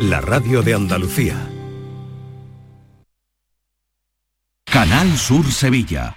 la radio de Andalucía. Canal Sur Sevilla.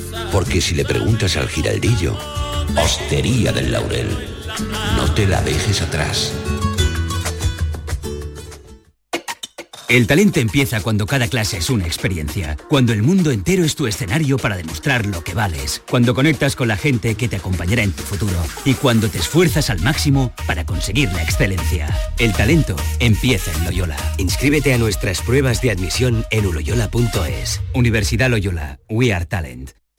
Porque si le preguntas al giraldillo, Hostería del Laurel, no te la dejes atrás. El talento empieza cuando cada clase es una experiencia, cuando el mundo entero es tu escenario para demostrar lo que vales, cuando conectas con la gente que te acompañará en tu futuro y cuando te esfuerzas al máximo para conseguir la excelencia. El talento empieza en Loyola. Inscríbete a nuestras pruebas de admisión en uloyola.es. Universidad Loyola, We Are Talent.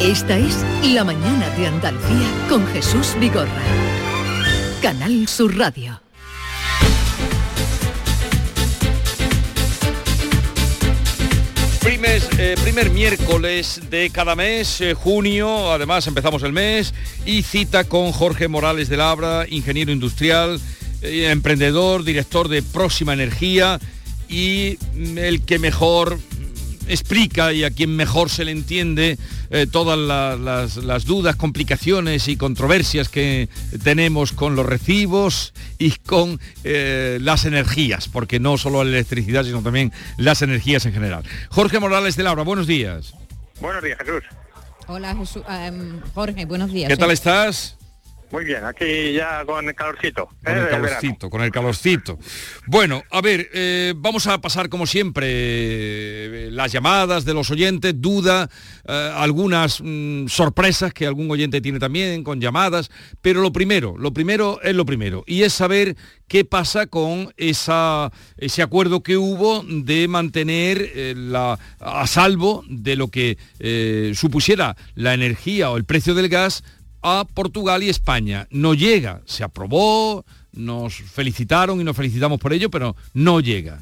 Esta es La Mañana de Andalucía con Jesús Vigorra. Canal Sur Radio. Eh, primer miércoles de cada mes, eh, junio, además empezamos el mes, y cita con Jorge Morales de Labra, ingeniero industrial, eh, emprendedor, director de Próxima Energía y mm, el que mejor mm, explica y a quien mejor se le entiende eh, todas la- las, las dudas, complicaciones y controversias que tenemos con los recibos y con eh, las energías, porque no solo la electricidad, sino también las energías en general. Jorge Morales de Laura, buenos días. Buenos días, Jesús. Hola Jesús, em, Jorge, buenos días. ¿Qué tal Soy- estás? Muy bien, aquí ya con el calorcito. Con ¿eh? el del verano. calorcito, con el calorcito. Bueno, a ver, eh, vamos a pasar como siempre eh, las llamadas de los oyentes, duda, eh, algunas mm, sorpresas que algún oyente tiene también con llamadas, pero lo primero, lo primero es lo primero, y es saber qué pasa con esa, ese acuerdo que hubo de mantener la, a salvo de lo que supusiera la energía o el precio del gas a Portugal y España. No llega, se aprobó, nos felicitaron y nos felicitamos por ello, pero no llega.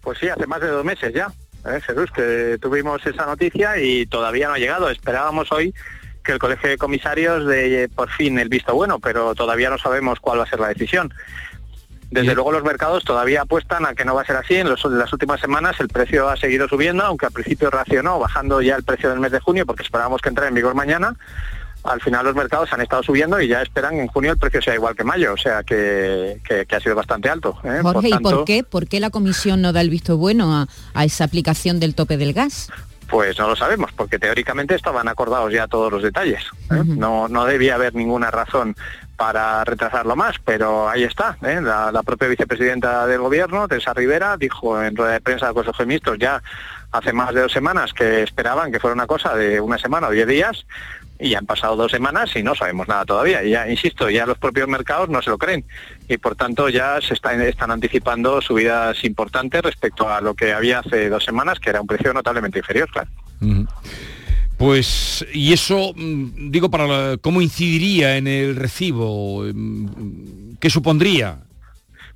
Pues sí, hace más de dos meses ya, ¿eh, Jesús, que tuvimos esa noticia y todavía no ha llegado. Esperábamos hoy que el Colegio de Comisarios de por fin el visto bueno, pero todavía no sabemos cuál va a ser la decisión. Desde luego los mercados todavía apuestan a que no va a ser así. En, los- en las últimas semanas el precio ha seguido subiendo, aunque al principio reaccionó bajando ya el precio del mes de junio porque esperábamos que entrara en vigor mañana. Al final los mercados han estado subiendo y ya esperan en junio el precio sea igual que mayo, o sea que, que- que ha sido bastante alto. ¿eh? Jorge, ¿y tanto, por qué? ¿Por qué la comisión no da el visto bueno a, a esa aplicación del tope del gas? Pues no lo sabemos, porque teóricamente estaban acordados ya todos los detalles. ¿eh? no, no debía haber ninguna razón para retrasarlo más, pero ahí está. ¿eh? La, la propia vicepresidenta del gobierno, Teresa Rivera, dijo en rueda de prensa del Consejo de Ministros ya hace más de dos semanas que esperaban que fuera una cosa de una semana o diez días, y ya han pasado dos semanas y no sabemos nada todavía. Y ya, insisto, ya los propios mercados no se lo creen. Y por tanto ya se están, anticipando subidas importantes respecto a lo que había hace dos semanas, que era un precio notablemente inferior, claro. Pues, y eso, mm, digo, para cómo incidiría en el recibo, Mm, ¿qué supondría?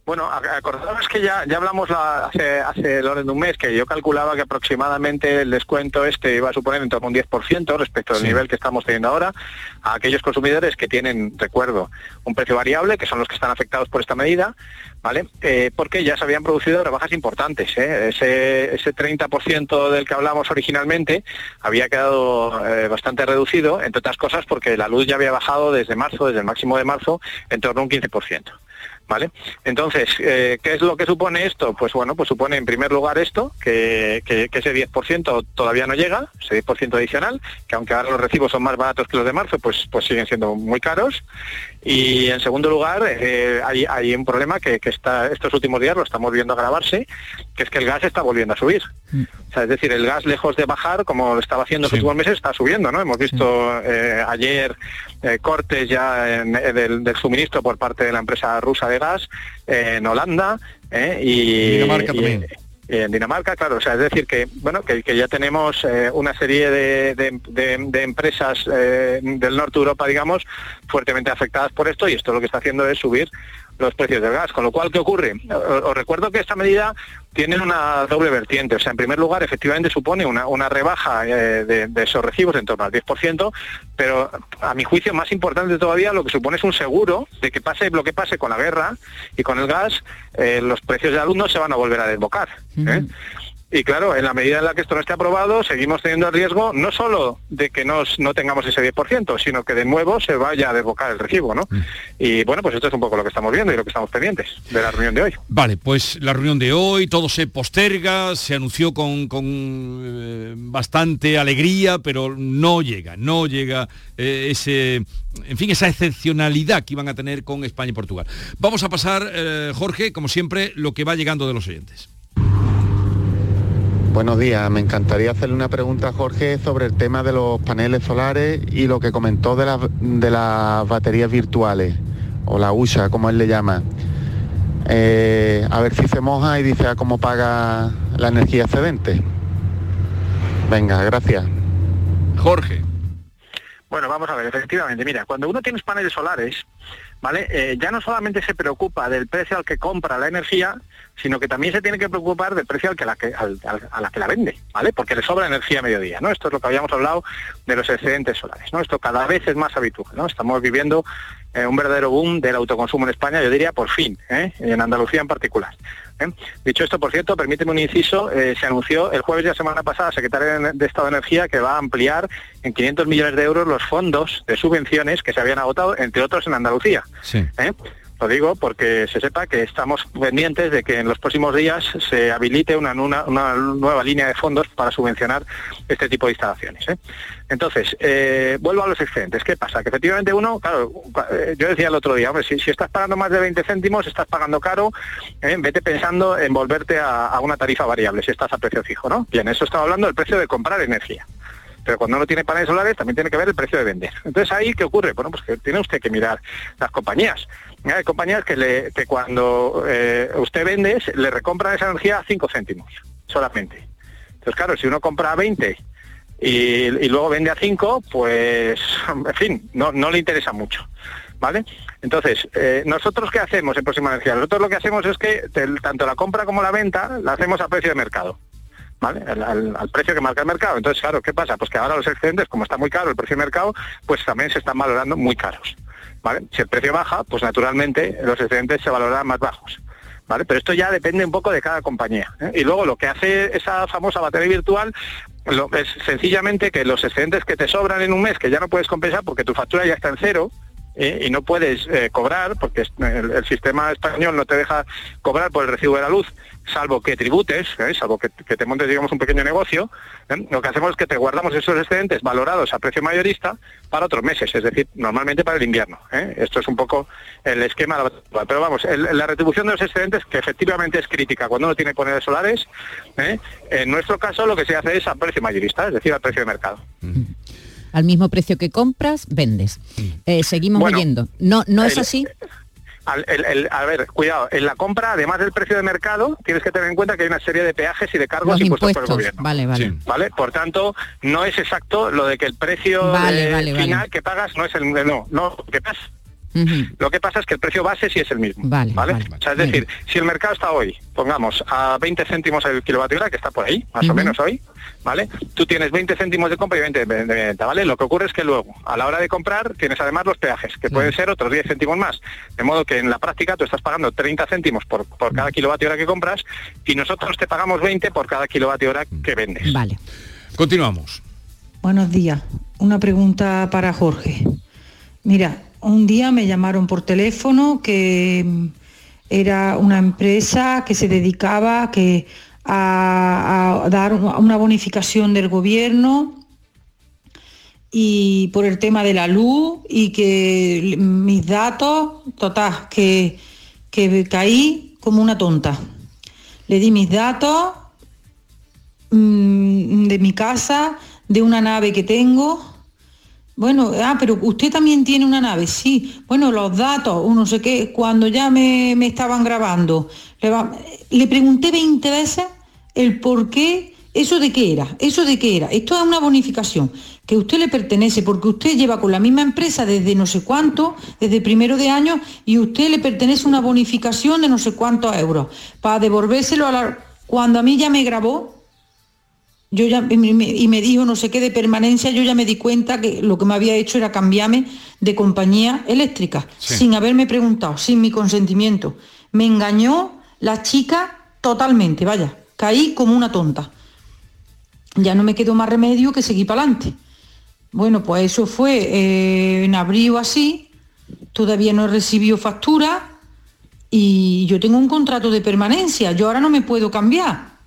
Bueno, acordaros que ya, ya hablamos hace, hace el orden de un mes que yo calculaba que aproximadamente el descuento este iba a suponer en torno a un 10% respecto al nivel que estamos teniendo ahora a aquellos consumidores que tienen, recuerdo, un precio variable, que son los que están afectados por esta medida, ¿vale? Eh, porque ya se habían producido rebajas importantes. ¿eh? Ese, ese 30% del que hablamos originalmente había quedado eh, bastante reducido, entre otras cosas porque la luz ya había bajado desde marzo, desde el máximo de marzo, en torno a un 15%. ¿Vale? Entonces, eh, ¿qué es lo que supone esto? Pues bueno, pues supone en primer lugar esto, que, que, ese 10% todavía no llega, ese 10% adicional, que aunque ahora los recibos son más baratos que los de marzo, pues, pues siguen siendo muy caros. Y en segundo lugar, eh, hay, un problema que, está, estos últimos días lo estamos viendo agravarse, que es que el gas está volviendo a subir. Mm. es decir, el gas lejos de bajar, como lo estaba haciendo en los últimos meses, está subiendo, ¿no? Hemos visto eh, ayer cortes ya del suministro por parte de la empresa rusa de gas, en Holanda ¿eh? y, Dinamarca también. en Dinamarca, claro, o sea, es decir que bueno que, ya tenemos eh, una serie de, empresas eh, del norte de Europa, digamos, fuertemente afectadas por esto y esto lo que está haciendo es subir los precios del gas. Con lo cual, ¿qué ocurre? Os recuerdo que esta medida tiene una doble vertiente. O sea, en primer lugar, efectivamente supone una, rebaja eh, de, esos recibos en torno al 10%, pero a mi juicio más importante todavía lo que supone es un seguro de que pase lo que pase con la guerra y con el gas, eh, los precios de alumnos se van a volver a desbocar. ¿eh? Y claro, en la medida en la que esto no esté aprobado, seguimos teniendo el riesgo no solo de que nos, no tengamos ese 10%, sino que de nuevo se vaya a desbocar el recibo, ¿no? Mm. Y bueno, pues esto es un poco lo que estamos viendo y lo que estamos pendientes de la reunión de hoy. Vale, pues la reunión de hoy, todo se posterga, se anunció con, eh, bastante alegría, pero no llega, no llega eh, ese, en fin, esa excepcionalidad que iban a tener con España y Portugal. Vamos a pasar, eh, Jorge, como siempre, lo que va llegando de los oyentes. Buenos días, me encantaría hacerle una pregunta a Jorge sobre el tema de los paneles solares y lo que comentó de, de las baterías virtuales, o la USA, como él le llama. Eh, a ver si se moja y dice a cómo paga la energía excedente. Venga, gracias. Jorge. Bueno, vamos a ver, efectivamente, mira, cuando uno tiene paneles solares, ¿vale? Eh, ya no solamente se preocupa del precio al que compra la energía, sino que también se tiene que preocupar del precio al que la que, a la que la vende, ¿vale? Porque le sobra energía a mediodía, ¿no? Esto es lo que habíamos hablado de los excedentes solares, ¿no? Esto cada vez es más habitual, ¿no? Estamos viviendo eh, un verdadero boom del autoconsumo en España, yo diría por fin, ¿eh? en Andalucía en particular. ¿Eh? Dicho esto, por cierto, permíteme un inciso, se anunció el jueves de la semana pasada, secretaria de Estado de Energía, que va a ampliar en 500 millones de euros los fondos de subvenciones que se habían agotado, entre otros en Andalucía. Sí. Lo digo porque se sepa que estamos pendientes de que en los próximos días se habilite una, nueva línea de fondos para subvencionar este tipo de instalaciones. ¿eh? Entonces, eh, vuelvo a los excedentes. ¿Qué pasa? Que efectivamente uno, claro, eh, yo decía el otro día, hombre, si, estás pagando más de 20 céntimos, estás pagando caro, vete pensando en volverte a, a, una tarifa variable, si estás a precio fijo, ¿no? Bien, eso estaba hablando del precio de comprar energía pero cuando uno tiene paneles solares también tiene que ver el precio de vender. Entonces ahí, ¿qué ocurre? Bueno, pues que tiene usted que mirar las compañías. Hay compañías que, cuando eh, usted vende, le recompran esa energía a 5 céntimos solamente. Entonces, claro, si uno compra a 20 y, luego vende a 5, pues, en fin, no, no le interesa mucho. ¿Vale? Entonces, eh, ¿nosotros qué hacemos en Próxima Energía? Nosotros lo que hacemos es que tanto la compra como la venta la hacemos a precio de mercado. ¿vale? Al, precio que marca el mercado. Entonces, claro, ¿qué pasa? Pues que ahora los excedentes, como está muy caro el precio de mercado, pues también se están valorando muy caros. Si el precio baja, pues naturalmente los excedentes se valorarán más bajos. ¿Vale? Pero esto ya depende un poco de cada compañía. ¿eh? Y luego lo que hace esa famosa batería virtual es sencillamente que los excedentes que te sobran en un mes, que ya no puedes compensar porque tu factura ya está en cero, ¿eh? y no puedes eh, cobrar, porque el, sistema español no te deja cobrar por el recibo de la luz, salvo que tributes, ¿eh? salvo que, te montes, digamos, un pequeño negocio, lo que hacemos es que te guardamos esos excedentes valorados a precio mayorista para otros meses, es decir, normalmente para el invierno. Esto es un poco el esquema Pero vamos, la retribución de los excedentes, que efectivamente es crítica cuando uno tiene paneles solares, en nuestro caso lo que se hace es a precio mayorista, es decir, a precio de mercado al mismo precio que compras, vendes. Eh, seguimos oyendo. ¿No, no es así? a ver, cuidado, en la compra, además del precio de mercado, tienes que tener en cuenta que hay una serie de peajes y de cargos impuestos, por el gobierno. Vale, vale. ¿Vale? Por tanto, no es exacto lo de que el precio final que pagas no es el no, no, que pagas Lo que pasa es que el precio base sí es el mismo. Vale. O sea, es decir, si el mercado está hoy, pongamos, a 20 céntimos el kilovatio hora, que está por ahí, más o menos hoy, ¿vale? Tú tienes 20 céntimos de compra y 20 de venta, ¿vale? Lo que ocurre es que luego, a la hora de comprar, tienes además los peajes, que pueden ser otros 10 céntimos más. De modo que en la práctica tú estás pagando 30 céntimos por, por cada kilovatio hora que compras y nosotros te pagamos 20 por cada kilovatio hora que vendes. Vale. Continuamos. Buenos días. Una pregunta para Jorge. Mira, un día me llamaron por teléfono que mm, era una empresa que se dedicaba que a, dar una bonificación del gobierno y por el tema de la luz y que mis datos, total, que, que caí como una tonta. Le di mis datos mm, de mi casa, de una nave que tengo. Bueno, ah, pero usted también tiene una nave, sí. Bueno, los datos, uno sé qué, cuando ya me, estaban grabando, le, le pregunté 20 veces el por qué, eso de qué era, eso de qué era. Esto es una bonificación que usted le pertenece porque usted lleva con la misma empresa desde no sé cuánto, desde primero de año, y usted le pertenece una bonificación de no sé cuántos euros para devolvérselo a la... Cuando a mí ya me grabó, yo ya, y me dijo no sé qué de permanencia, yo ya me di cuenta que lo que me había hecho era cambiarme de compañía eléctrica, sin haberme preguntado, sin mi consentimiento. Me engañó la chica totalmente, vaya, caí como una tonta. Ya no me quedó más remedio que seguir para adelante. Bueno, pues eso fue eh, en abril o así, todavía no he recibido factura y yo tengo un contrato de permanencia, yo ahora no me puedo cambiar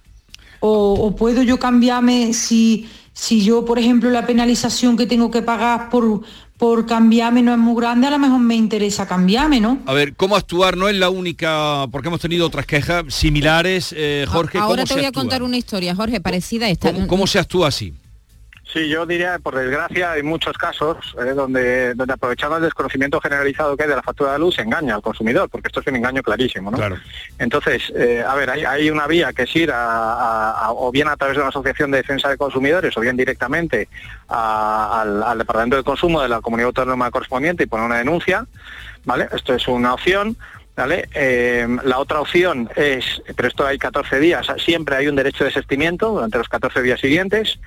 o, puedo yo cambiarme si, si yo, por ejemplo, la penalización que tengo que pagar por, por cambiarme no es muy grande, a lo mejor me interesa cambiarme, ¿no? A ver, ¿cómo actuar? No es la única, porque hemos tenido otras quejas similares, eh, Jorge. Ahora te voy a contar una historia, Jorge, parecida a esta. ¿Cómo se actúa así? Sí, yo diría, por desgracia, hay muchos casos eh, donde, donde aprovechando el desconocimiento generalizado que hay de la factura de luz se engaña al consumidor, porque esto es un engaño clarísimo, ¿no? Claro. Entonces, eh, a ver, hay, una vía que es ir a, o bien a través de una asociación de defensa de consumidores o bien directamente al, Departamento de Consumo de la comunidad autónoma correspondiente y poner una denuncia, ¿vale? Esto es una opción. ¿Vale? Eh, la otra opción es, pero esto hay 14 días, siempre hay un derecho de desistimiento durante los 14 días siguientes.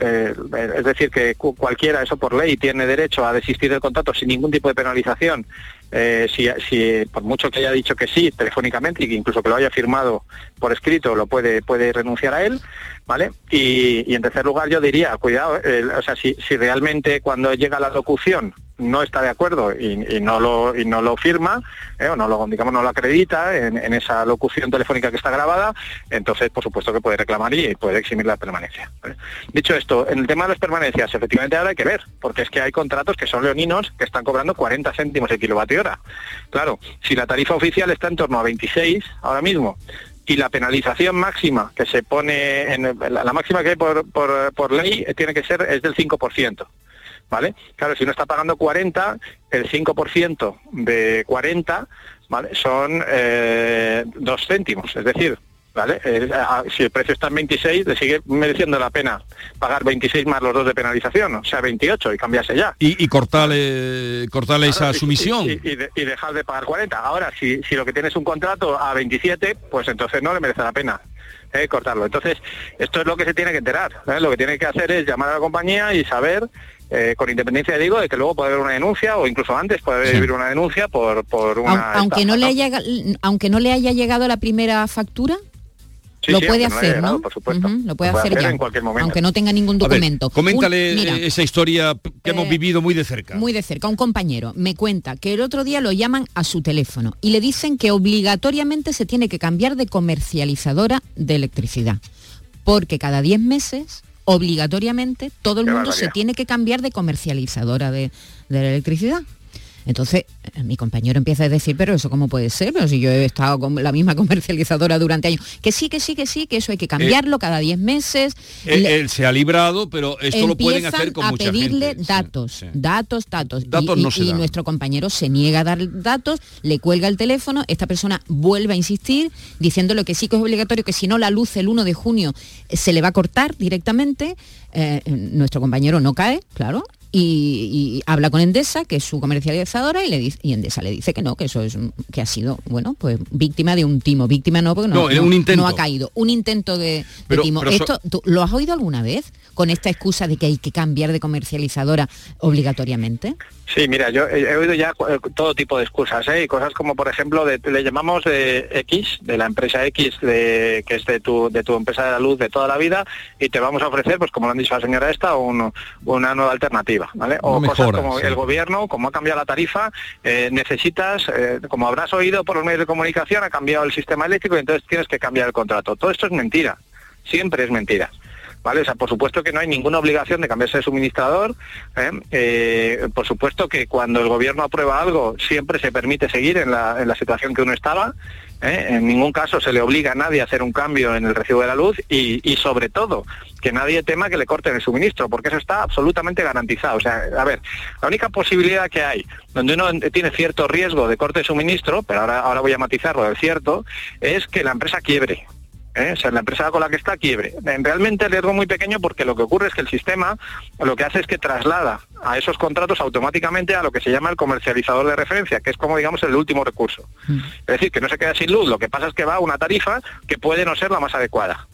Eh, es decir, que cualquiera, eso por ley, tiene derecho a desistir del contrato sin ningún tipo de penalización, eh, si, por mucho que haya dicho que sí telefónicamente y que incluso que lo haya firmado por escrito, lo puede, puede renunciar a él, ¿vale? Y, en tercer lugar yo diría, cuidado, o sea, si, si realmente cuando llega la locución no está de acuerdo y, no lo no lo firma eh, o no lo digamos no lo acredita en, esa locución telefónica que está grabada entonces por supuesto que puede reclamar y puede eximir la permanencia dicho esto en el tema de las permanencias efectivamente ahora hay que ver porque es que hay contratos que son leoninos que están cobrando 40 céntimos el kilovatio hora claro si la tarifa oficial está en torno a 26 ahora mismo y la penalización máxima que se pone en la, máxima que hay por, por ley tiene que ser es del 5%. ¿Vale? Claro, si uno está pagando 40, el 5% de 40 ¿vale? son eh, 2 céntimos, es decir, ¿vale? Eh, si el precio está en 26, le sigue mereciendo la pena pagar 26 más los dos de penalización, o sea, 28 y cambiarse ya. Y, cortarle, cortarle esa sumisión. Y, dejar de pagar 40. Ahora, si, si lo que tienes es un contrato a 27, pues entonces no le merece la pena. Eh, cortarlo. Entonces, esto es lo que se tiene que enterar. ¿eh? Lo que tiene que hacer es llamar a la compañía y saber eh, con independencia, digo, de que luego puede haber una denuncia o incluso antes puede haber una denuncia por, por una... Aunque no, le haya, aunque no le haya llegado la primera factura lo puede hacer, ¿no? Por supuesto. lo puede, hacer, ya, en cualquier momento. aunque no tenga ningún documento. coméntale esa historia que hemos eh, vivido muy de cerca. Muy de cerca. Un compañero me cuenta que el otro día lo llaman a su teléfono y le dicen que obligatoriamente se tiene que cambiar de comercializadora de electricidad, porque cada 10 meses obligatoriamente todo el mundo se tiene que cambiar de comercializadora de, de la electricidad. Entonces, eh, mi compañero empieza a decir, pero eso cómo puede ser, pero si yo he estado con la misma comercializadora durante años. Que sí, que sí, que sí, que eso hay que cambiarlo cada 10 meses. Él, se ha librado, pero esto lo pueden hacer con a mucha pedirle datos, datos, datos, datos. y, nuestro compañero se niega a dar datos, le cuelga el teléfono, esta persona vuelve a insistir diciéndole que sí que es obligatorio, que si no la luz el 1 de junio eh, se le va a cortar directamente. Eh, nuestro compañero no cae, claro, y, habla con Endesa, que es su comercializadora, y, le dice, y Endesa le dice que no, que eso es que ha sido, bueno, pues víctima de un timo. Víctima no, porque no, un intento. no ha caído. Un intento de, timo. ¿Esto lo has oído alguna vez? Con esta excusa de que hay que cambiar de comercializadora obligatoriamente. Sí, mira, yo he, oído ya eh, todo tipo de excusas, ¿eh? Y cosas como, por ejemplo, de, le llamamos de X, de la empresa X, de, que es de tu, de tu empresa de la luz de toda la vida, y te vamos a ofrecer, pues como lo han dicho la señora esta, una nueva alternativa, ¿vale? O cosas como el gobierno, como ha cambiado la tarifa, eh, necesitas, eh, como habrás oído por los medios de comunicación, ha cambiado el sistema eléctrico y entonces tienes que cambiar el contrato. Todo esto es mentira, siempre es mentira. ¿Vale? O sea, por supuesto que no hay ninguna obligación de cambiarse de suministrador. ¿eh? Eh, por supuesto que cuando el gobierno aprueba algo, siempre se permite seguir en la, en la situación que uno estaba. ¿eh? En ningún caso se le obliga a nadie a hacer un cambio en el recibo de la luz y, y, sobre todo que nadie tema que le corten el suministro, porque eso está absolutamente garantizado. O sea, a ver, la única posibilidad que hay donde uno tiene cierto riesgo de corte de suministro, pero ahora, ahora voy a matizarlo del cierto, es que la empresa quiebre. ¿Eh? o sea, la empresa con la que está quiebre. Realmente el riesgo muy pequeño porque lo que ocurre es que el sistema lo que hace es que traslada a esos contratos automáticamente a lo que se llama el comercializador de referencia, que es como digamos el último recurso. Mm. Es decir, que no se queda sin luz, lo que pasa es que va a una tarifa que puede no ser la más adecuada.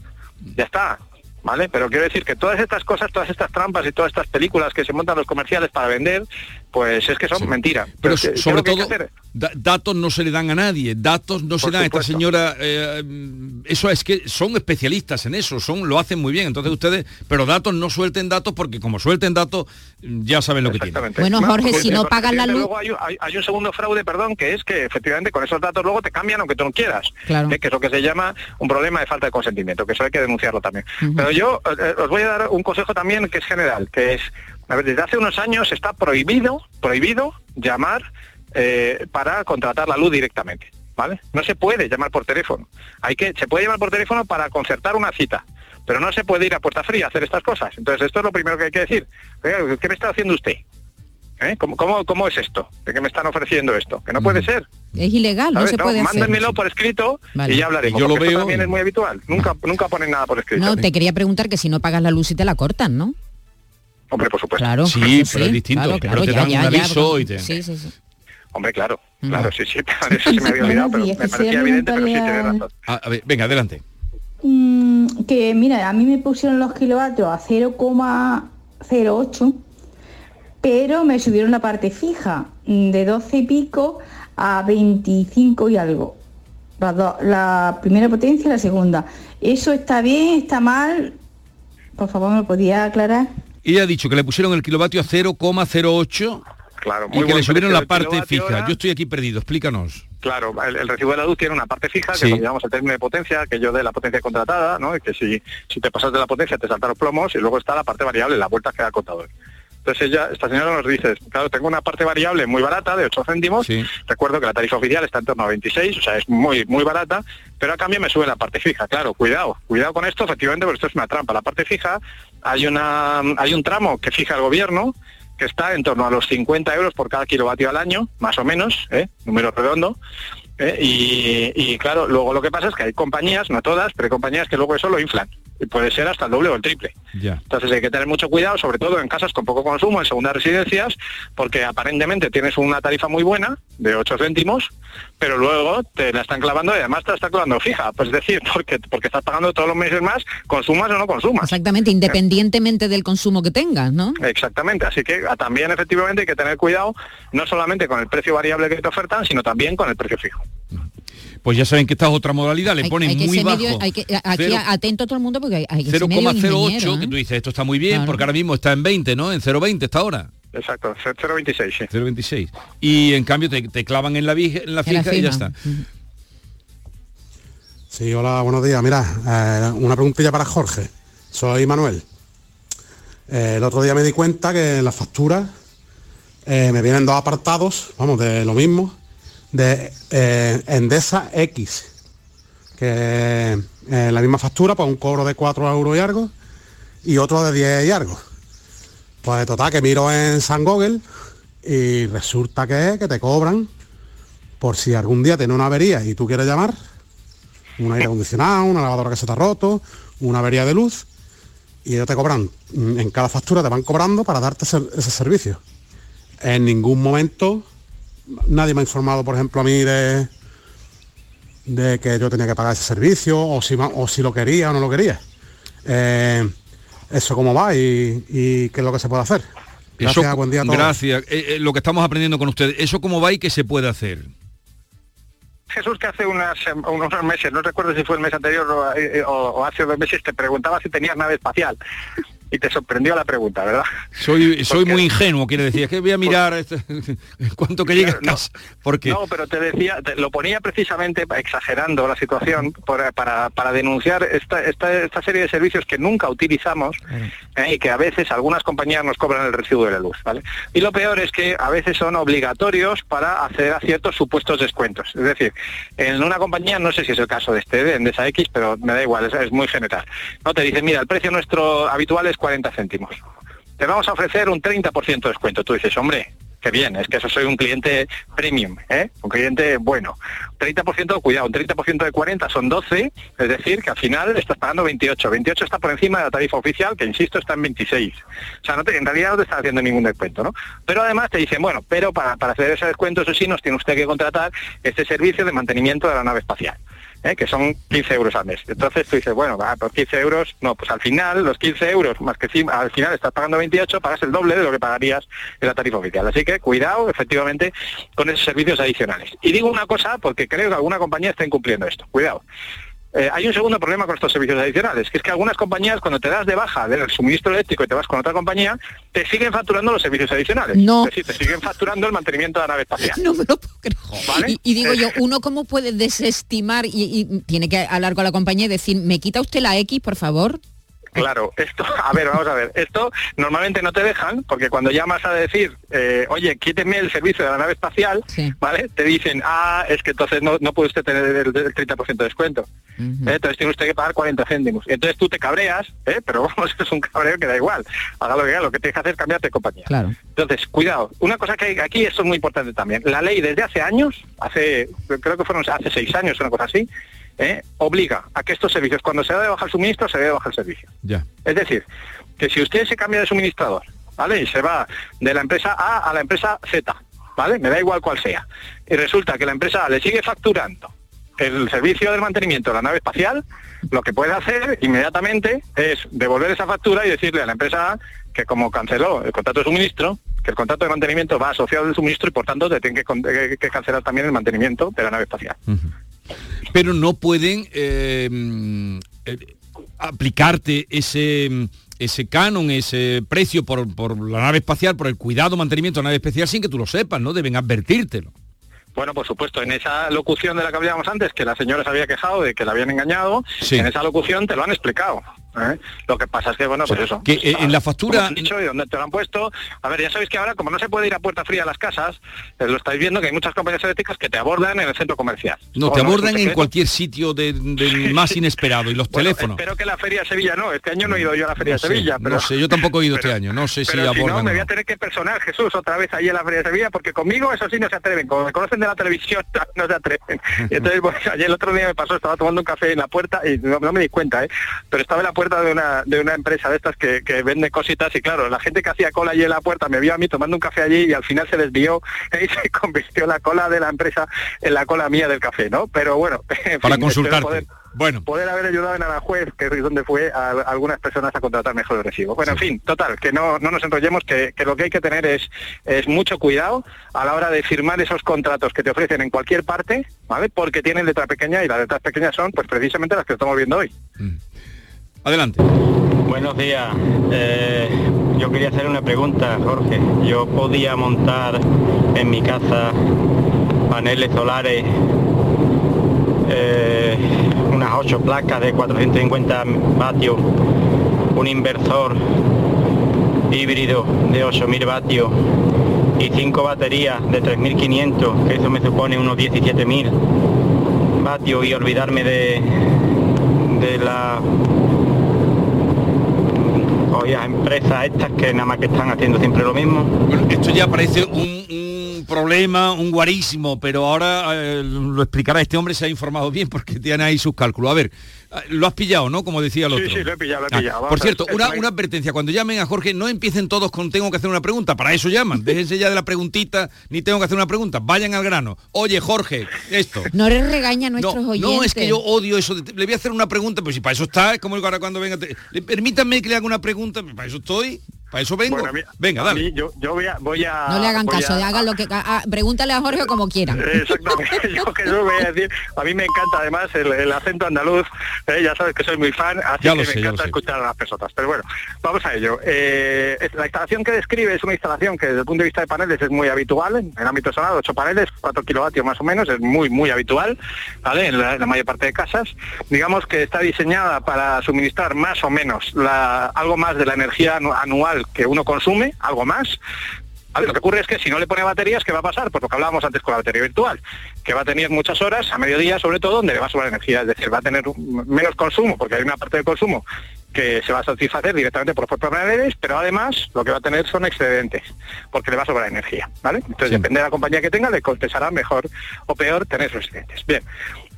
Ya está, ¿vale? Pero quiero decir que todas estas cosas, todas estas trampas y todas estas películas que se montan los comerciales para vender, pues es que son mentiras. Pero, sobre todo, datos no se le dan a nadie, datos no se dan a esta señora, eh, eso es que son especialistas en eso, son lo hacen muy bien, entonces ustedes, pero datos no suelten datos porque como suelten datos ya saben lo que tienen. Bueno, Jorge, si no pagan la luz... Luego hay, un segundo fraude, perdón, que es que efectivamente con esos datos luego te cambian aunque tú no quieras, claro. ¿eh? que es lo que se llama un problema de falta de consentimiento, que eso hay que denunciarlo también. Pero yo eh, os voy a dar un consejo también que es general, que es a ver, desde hace unos años está prohibido, prohibido llamar eh, para contratar la luz directamente. ¿Vale? No se puede llamar por teléfono. Hay que, se puede llamar por teléfono para concertar una cita, pero no se puede ir a puerta fría a hacer estas cosas. Entonces, esto es lo primero que hay que decir. ¿Qué me está haciendo usted? ¿Eh? ¿Cómo, es esto? ¿De qué me están ofreciendo esto? Que no puede ser. Es ilegal, no se puede Mándenmelo por escrito y ya hablaremos. Yo lo veo... Esto también es muy habitual. Nunca, nunca ponen nada por escrito. No, te quería preguntar que si no pagas la luz y te la cortan, ¿no? Hombre, por supuesto. Claro. Sí, pero es distinto. pero te dan un aviso y te... Sí, sí, sí. Hombre, claro, claro, sí, sí, eso se me había olvidado, pero me parecía evidente, pero sí tiene razón. A, ver, venga, adelante. Mm, que mira, a mí me pusieron los kilovatios a 0,08, pero me subieron la parte fija de 12 y pico a 25 y algo. La, la primera potencia y la segunda. ¿Eso está bien? ¿Está mal? Por favor, ¿me podía aclarar? Y ha dicho que le pusieron el kilovatio a 0,08 claro, muy y que le subieron la parte fija. Yo estoy aquí perdido, explícanos. Claro, el, recibo de la luz tiene una parte fija, que llamamos el término de potencia, que yo de la potencia contratada, ¿no? Y que si, si te pasas de la potencia te saltan los plomos y luego está la parte variable, la vuelta que da el contador. Entonces ella, esta señora nos dice, claro, tengo una parte variable muy barata de 8 céntimos, recuerdo que la tarifa oficial está en torno a 26, o sea, es muy muy barata, pero a cambio me sube la parte fija. Claro, cuidado, cuidado con esto, efectivamente, porque esto es una trampa. La parte fija, hay, una, hay un tramo que fija el gobierno, que está en torno a los 50 euros por cada kilovatio al año, más o menos, ¿eh? número redondo, ¿eh? y, y, claro, luego lo que pasa es que hay compañías, no todas, pero hay compañías que luego eso lo inflan puede ser hasta el doble o el triple. Entonces hay que tener mucho cuidado, sobre todo en casas con poco consumo, en segundas residencias, porque aparentemente tienes una tarifa muy buena, de 8 céntimos, pero luego te la están clavando y además te la están clavando fija. Pues es decir, porque, porque estás pagando todos los meses más, consumas o no consumas. Exactamente, independientemente del consumo que tengas, ¿no? Exactamente, así que ah, también efectivamente hay que tener cuidado, no solamente con el precio variable que te ofertan, sino también con el precio fijo pues ya saben que esta es otra modalidad, le ponen muy bajo. hay que, aquí atento todo el mundo porque hay, que 0,08, que tú dices, esto está muy bien, porque ahora mismo está en 20, ¿no? En 0,20 está ahora. Exacto, 0,26, sí. 0,26. Y en cambio te, clavan en la, en la fija y ya está. Sí, hola, buenos días. Mira, eh, una preguntilla para Jorge. Soy Manuel. Eh, el otro día me di cuenta que en las facturas eh, me vienen dos apartados, vamos, de lo mismo, de eh, Endesa X, que eh, la misma factura, pues un cobro de 4 euros y algo, y otro de 10 y algo. Pues total, que miro en San Google y resulta que, que te cobran por si algún día tiene una avería y tú quieres llamar, un aire acondicionado, una lavadora que se te ha roto, una avería de luz, y ellos te cobran, mm, en cada factura te van cobrando para darte ese, ese servicio. En ningún momento nadie me ha informado, por ejemplo, a mí de, de que yo tenía que pagar ese servicio o si, o si lo quería o no lo quería. Eh, eso cómo va y, y qué es lo que se puede hacer. Gracias, Eso- buen día a todos. Gracias. Eh, eh, lo que estamos aprendiendo con ustedes, ¿eso cómo va y qué se puede hacer? Jesús que hace unas, unos meses, no recuerdo si fue el mes anterior o, o- o hace dos meses, te preguntaba si tenías nave espacial. Y te sorprendió la pregunta, ¿verdad? Soy, soy muy ingenuo, quiere decir, es que voy a mirar este- en cuanto que llegue a casa. Porque No, pero te decía, te- lo ponía precisamente exagerando la situación para, para denunciar esta, esta, esta serie de servicios que nunca utilizamos eh, y que a veces algunas compañías nos cobran el recibo de la luz. Y lo peor es que a veces son obligatorios para acceder a ciertos supuestos descuentos. Es decir, en una compañía, no sé si es el caso de este, de Endesa X, pero me da igual, es, es muy general. No te dicen, mira, el precio nuestro habitual es 40 céntimos. Te vamos a ofrecer un 30% de descuento. Tú dices, hombre, qué bien, es que eso soy un cliente premium, ¿eh? un cliente bueno. 30% cuidado, un 30% de 40 son 12, es decir, que al final estás pagando 28. 28 está por encima de la tarifa oficial, que insisto está en 26. O sea, en realidad no te están haciendo ningún descuento, ¿no? Pero además te dicen, bueno, pero para, para hacer ese descuento, eso sí, nos tiene usted que contratar este servicio de mantenimiento de la nave espacial. ¿Eh? que son 15 euros al mes. Entonces tú dices, bueno, va, por 15 euros, no, pues al final los 15 euros, más que al final estás pagando 28, pagas el doble de lo que pagarías en la tarifa oficial. Así que cuidado, efectivamente, con esos servicios adicionales. Y digo una cosa porque creo que alguna compañía está incumpliendo esto. Cuidado. Eh, hay un segundo problema con estos servicios adicionales, que es que algunas compañías cuando te das de baja del suministro eléctrico y te vas con otra compañía, te siguen facturando los servicios adicionales. No. Es decir, te siguen facturando el mantenimiento de la nave espacial. No me lo puedo ¿Vale? Y, y digo Eh, yo, ¿uno cómo puede desestimar y, y tiene que hablar con la compañía y decir, ¿me quita usted la X, por favor? Claro, esto, a ver, vamos a ver, esto normalmente no te dejan, porque cuando llamas a decir, eh, oye, quíteme el servicio de la nave espacial, ¿vale? Te dicen, ah, es que entonces no, no puede usted tener el, el 30% de descuento. ¿eh? Entonces tiene usted que pagar 40 céntimos. Entonces tú te cabreas, ¿eh? pero vamos, es un cabreo que da igual. Haga lo que haga, lo que tienes que hacer es cambiarte de compañía. Claro. Entonces, cuidado. Una cosa que hay aquí, esto es muy importante también. La ley desde hace años, hace creo que fueron hace seis años, una cosa así, ¿eh? obliga a que estos servicios, cuando se da de baja el suministro, se dé de baja el servicio. Ya. Es decir, que si usted se cambia de suministrador, ¿vale? Y se va de la empresa A a la empresa Z, ¿vale? Me da igual cuál sea. Y resulta que la empresa A le sigue facturando el servicio del mantenimiento de la nave espacial, lo que puede hacer inmediatamente es devolver esa factura y decirle a la empresa A que como canceló el contrato de suministro, que el contrato de mantenimiento va asociado al suministro y por tanto te tienen que, con- que- que cancelar también el mantenimiento de la nave espacial. Pero no pueden eh, mm, eh, aplicarte ese mm, ese canon, ese precio por, por la nave espacial, por el cuidado, mantenimiento de la nave espacial sin que tú lo sepas, ¿no? Deben advertírtelo. Bueno, por supuesto, en esa locución de la que hablábamos antes, que la señora se había quejado de que la habían engañado, Sí. en esa locución te lo han explicado. ¿Eh? Lo que pasa es que, bueno, pues eso. que, eh, en la factura- como han dicho y dónde te lo han puesto. A ver, ya sabéis que ahora, como no se puede ir a puerta fría a las casas, eh, lo estáis viendo que hay muchas compañías eléctricas que te abordan en el centro comercial. No, te abordan en cualquier sitio de, del más inesperado y los Bueno, teléfonos. Espero que la Feria de Sevilla no. Este año no he ido yo a la Feria No de Sevilla. Pero, no sé, yo tampoco he ido este año, no sé si pero si abordan no, me voy a tener que personar, Jesús, otra vez allí en la Feria de Sevilla, porque conmigo eso sí no se atreven. Como me conocen de la televisión, no se atreven. Y entonces, pues, ayer el otro día me pasó, estaba tomando un café en la puerta y no, no me di cuenta, ¿eh? Pero estaba en la puerta de una, de una empresa de estas que, que vende cositas y claro, la gente que hacía cola allí en la puerta me vio a mí tomando un café allí y al final se desvió y se convirtió la cola de la empresa en la cola mía del café, ¿no? Pero bueno, en Para fin, espero consultarte. poder- Bueno. poder haber ayudado en Aranjuez, que es donde fue a, a algunas personas a contratar mejor el recibo. Bueno, en fin, total, que no, no nos enrollemos, que, que lo que hay que tener es, es mucho cuidado a la hora de firmar esos contratos que te ofrecen en cualquier parte, ¿vale? Porque tienen letra pequeña y las letras pequeñas son, pues precisamente las que estamos viendo hoy. Adelante. Buenos días. Eh, yo quería hacer una pregunta, Jorge. Yo podía montar en mi casa paneles solares, eh, unas 8 placas de 450 vatios, un inversor híbrido de 8.000 vatios y 5 baterías de 3.500, que eso me supone unos 17.000 vatios y olvidarme de, de la empresas estas que nada más que están haciendo siempre lo mismo. Esto ya parece un un problema, un guarísimo, pero ahora eh, lo explicará. Este hombre se ha informado bien porque tiene ahí sus cálculos. A ver, eh, lo has pillado, ¿no? Como decía el otro. Sí, sí, lo he pillado, lo he Ah, pillado. Por cierto, una, una advertencia. Cuando llamen a Jorge, no empiecen todos con tengo que hacer una pregunta. Para eso llaman. Déjense ya de la preguntita, ni tengo que hacer una pregunta. Vayan al grano. Oye, Jorge, esto. No le regaña a nuestros No, oyentes. no, es que yo odio eso. de- le voy a hacer una pregunta, pues si para eso está, es como el ahora cuando venga. te- le- permítanme que le haga una pregunta, para eso estoy, para eso vengo. Bueno, a mí- venga, a dale. mí yo, yo voy a... Voy a No le hagan caso, a- hagan lo que a- a- pregúntale a Jorge como quiera. Exactamente, yo que yo voy a decir, a mí me encanta además el, el acento andaluz, eh, ya sabes que soy muy fan, así Ya que me sé, encanta sé. escuchar a las personas. Pero bueno, vamos a ello. Eh, la instalación que describe es una instalación que desde el punto de vista de paneles es muy habitual, en el ámbito solar, 8 paneles, 4 kilovatios más o menos, es muy, muy habitual, ¿vale? En la, en la mayor parte de casas. Digamos que está diseñada para suministrar más o menos la, algo más de la energía anu- que uno consume, algo más, Vale, lo que ocurre es que si no le pone baterías, ¿qué va a pasar? Pues lo que hablábamos antes con la batería virtual, que va a tener muchas horas, a mediodía sobre todo, donde le va a sobrar energía, es decir, va a tener menos consumo, porque hay una parte de consumo que se va a satisfacer directamente por propios paneles, pero además lo que va a tener son excedentes, porque le va a sobrar energía, ¿vale? Entonces, depende de la compañía que tenga, le compensará mejor o peor tener esos excedentes. Bien,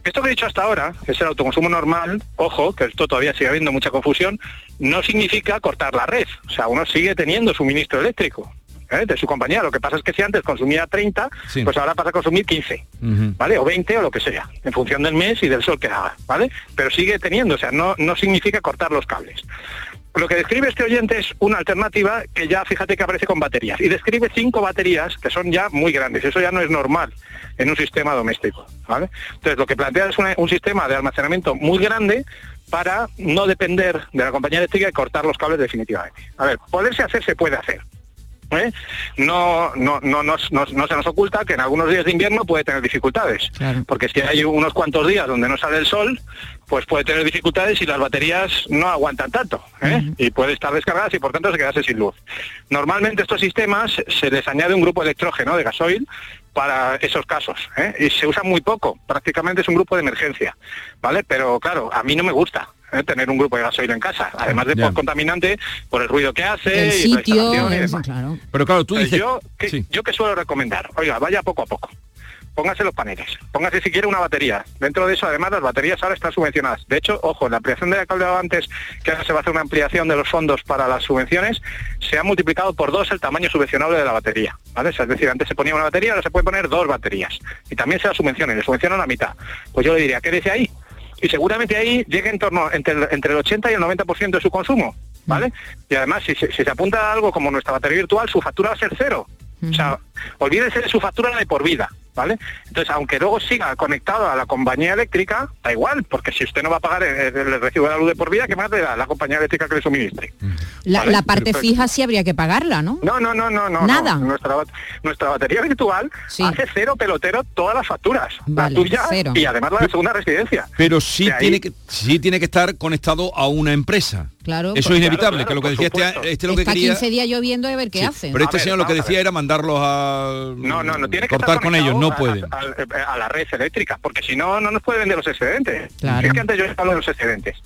esto que he dicho hasta ahora, que es el autoconsumo normal, ojo, que esto todavía sigue habiendo mucha confusión, no significa cortar la red, o sea, uno sigue teniendo suministro eléctrico. ¿eh? de su compañía. Lo que pasa es que si antes consumía 30, Sí. pues ahora pasa a consumir 15. Ujú. ¿vale? O 20 o lo que sea, en función del mes y del sol que haga, ¿vale? Pero sigue teniendo, o sea, no, no significa cortar los cables. Lo que describe este oyente es una alternativa que ya fíjate que aparece con baterías y describe cinco baterías que son ya muy grandes. Eso ya no es normal en un sistema doméstico. ¿vale? Entonces lo que plantea es una- un sistema de almacenamiento muy grande para no depender de la compañía eléctrica y cortar los cables definitivamente. A ver, poderse hacer se puede hacer. ¿eh? No, no, no, no se nos oculta que en algunos días de invierno puede tener dificultades. Porque si hay unos cuantos días donde no sale el sol, pues puede tener dificultades y las baterías no aguantan tanto. ¿eh? Y puede estar descargadas y por tanto se quedarse sin luz. Normalmente estos sistemas se les añade un grupo electrógeno de gasoil para esos casos. ¿eh? Y se usa muy poco, prácticamente es un grupo de emergencia. ¿Vale? Pero claro, a mí no me gusta. ¿eh? tener un grupo de gasoil en casa, además de por contaminante, por el ruido que hace, El y la instalación y demás. claro. Pero claro, tú dices... Yo, que, Sí. yo que suelo recomendar, oiga, vaya poco a poco. Póngase los paneles, póngase si quiere una batería. Dentro de eso, además, las baterías ahora están subvencionadas. De hecho, ojo, la ampliación de la que antes, que ahora se va a hacer una ampliación de los fondos para las subvenciones, se ha multiplicado por dos el tamaño subvencionable de la batería. ¿vale? Es decir, antes se ponía una batería, ahora se puede poner dos baterías. Y también se la subvencionan, le subvencionan la mitad. Pues yo le diría, quédese ahí. Y seguramente ahí llegue en torno entre entre el 80 y el 90% de su consumo. ¿Vale? Y además, si, si se apunta a algo como nuestra batería virtual, su factura va a ser cero. O sea, olvídese de su factura de por vida, ¿vale? Entonces, aunque luego siga conectado a la compañía eléctrica, da igual, porque si usted no va a pagar el, el recibo de la luz de por vida, ¿qué más le da la compañía eléctrica que le suministre? La, Vale, la parte perfecto. fija sí habría que pagarla, ¿no? No, no, no, no, no. Nada. no. Nuestra, nuestra batería virtual hace cero pelotero todas las facturas. Vale, la tuya cero. y además la de segunda residencia. Pero sí De ahí- tiene que sí tiene que estar conectado a una empresa. Claro. Eso pues- es inevitable, claro, que lo que decía este, este lo que Está quería. 15 días lloviendo a ver qué Sí, hacen. Pero este ver, señor lo que decía era mandarlos a No, no, no tiene que cortar con ellos, no pueden. A, a- a la red eléctrica, porque si no, no nos puede vender los excedentes. Claro. Es que antes yo hablo de los excedentes.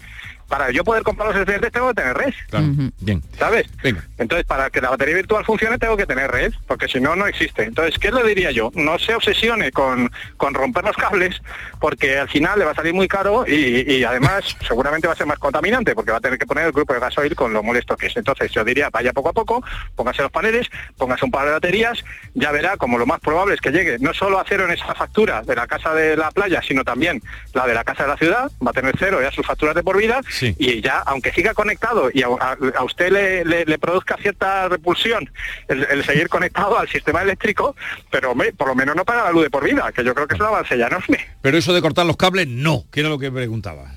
Para yo poder comprar los excedentes tengo que tener red, Claro. Bien. ¿sabes? Venga. Entonces, para que la batería virtual funcione tengo que tener red, porque si no, no existe. Entonces, ¿qué le diría yo? No se obsesione con, con romper los cables, porque al final le va a salir muy caro y, y además seguramente va a ser más contaminante, porque va a tener que poner el grupo de gasoil con lo molesto que es. Entonces, yo diría, vaya poco a poco, póngase los paneles, póngase un par de baterías, ya verá como lo más probable es que llegue no solo a cero en esa factura de la casa de la playa, sino también la de la casa de la ciudad, va a tener cero ya sus facturas de por vida, Sí. y ya, aunque siga conectado y a, a- a usted le, le- le produzca cierta repulsión el, el seguir conectado al sistema eléctrico, pero hombre, por lo menos no paga la luz de por vida, que yo creo que es un avance ya enorme. Pero eso de cortar los cables, no, que era lo que preguntaba.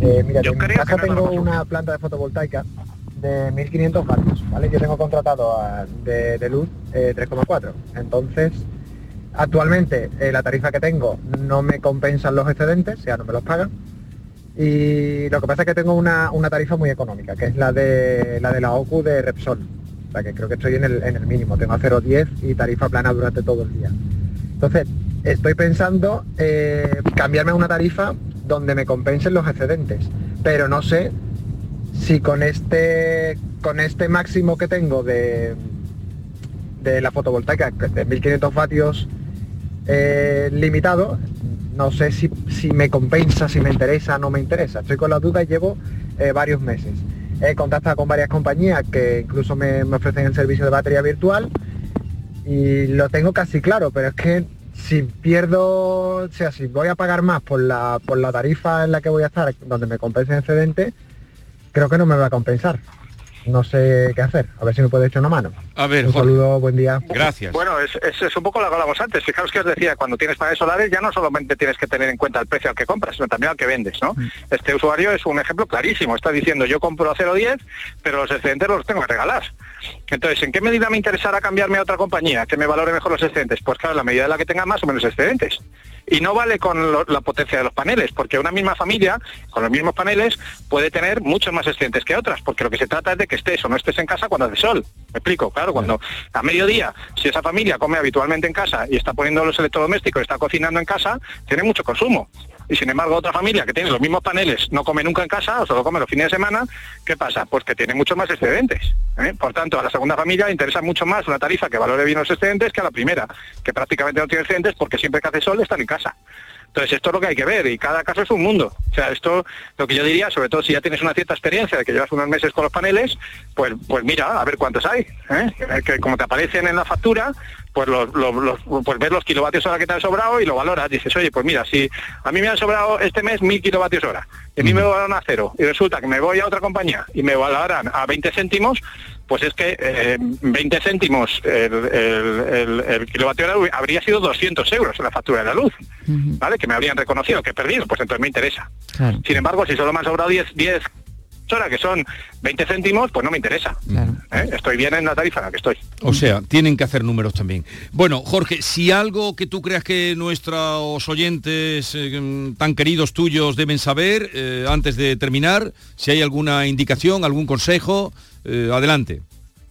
Eh, mira, Yo en mi creo casa que no tengo una planta de fotovoltaica de 1500 vatios, ¿vale? Yo tengo contratado a- de, de luz eh, 3,4. Entonces, actualmente eh, la tarifa que tengo no me compensan los excedentes, o sea, no me los pagan. Y lo que pasa es que tengo una, una tarifa muy económica, que es la de la de la OCU de Repsol. O sea, que creo que estoy en el, mínimo. Tengo a 0,10 y tarifa plana durante todo el día. Entonces, estoy pensando eh, cambiarme a una tarifa donde me compensen los excedentes, pero no sé si con este con este máximo que tengo de de la fotovoltaica de 1500 vatios eh, limitado, no sé si, si, me compensa, si me interesa, no me interesa. Estoy con la duda y llevo eh, varios meses. He contactado con varias compañías que incluso me, me, ofrecen el servicio de batería virtual y lo tengo casi claro, pero es que si pierdo, o sea, si voy a pagar más por la, por la tarifa en la que voy a estar, donde me compense el excedente, creo que no me va a compensar no sé qué hacer. A ver si me puede echar una mano. A ver, un saludo, buen día. Gracias. Bueno, es, es, es, un poco lo que hablamos antes. Fijaos que os decía, cuando tienes paneles solares ya no solamente tienes que tener en cuenta el precio al que compras, sino también al que vendes, ¿no? Mm. Este usuario es un ejemplo clarísimo. Está diciendo, yo compro a 0,10, pero los excedentes los tengo que regalar. Entonces, ¿en qué medida me interesará cambiarme a otra compañía que me valore mejor los excedentes? Pues claro, la medida en la que tenga más o menos excedentes. Y no vale con la potencia de los paneles, porque una misma familia, con los mismos paneles, puede tener muchos más excedentes que otras, porque lo que se trata es de que estés o no estés en casa cuando hace sol. Me explico, claro, cuando a mediodía, si esa familia come habitualmente en casa y está poniendo los electrodomésticos, está cocinando en casa, tiene mucho consumo. Y sin embargo, otra familia que tiene los mismos paneles no come nunca en casa o solo come los fines de semana, ¿qué pasa? Pues que tiene mucho más excedentes. ¿eh? Por tanto, a la segunda familia interesa mucho más una tarifa que valore bien los excedentes que a la primera, que prácticamente no tiene excedentes porque siempre que hace sol están en casa. Entonces esto es lo que hay que ver y cada caso es un mundo. O sea, esto lo que yo diría, sobre todo si ya tienes una cierta experiencia de que llevas unos meses con los paneles, pues pues mira, a ver cuántos hay. ¿eh? Que como te aparecen en la factura, pues los, los, los, pues ves los kilovatios hora que te han sobrado y lo valoras. Dices, oye, pues mira, si a mí me han sobrado este mes mil kilovatios hora y a mí me valoran a cero y resulta que me voy a otra compañía y me valoran a 20 céntimos, pues es que eh, 20 céntimos el, el, el, el, kilovatio hora habría sido 200 euros en la factura de la luz, uh -huh. ¿vale? Que me habrían reconocido que he perdido, pues entonces me interesa. Claro. Sin embargo, si solo me han sobrado 10, 10 horas, que son 20 céntimos, pues no me interesa. Claro. ¿Eh? Estoy bien en la tarifa en la que estoy. O sea, tienen que hacer números también. Bueno, Jorge, si algo que tú creas que nuestros oyentes eh, tan queridos tuyos deben saber, eh, antes de terminar, si hay alguna indicación, algún consejo, eh, adelante.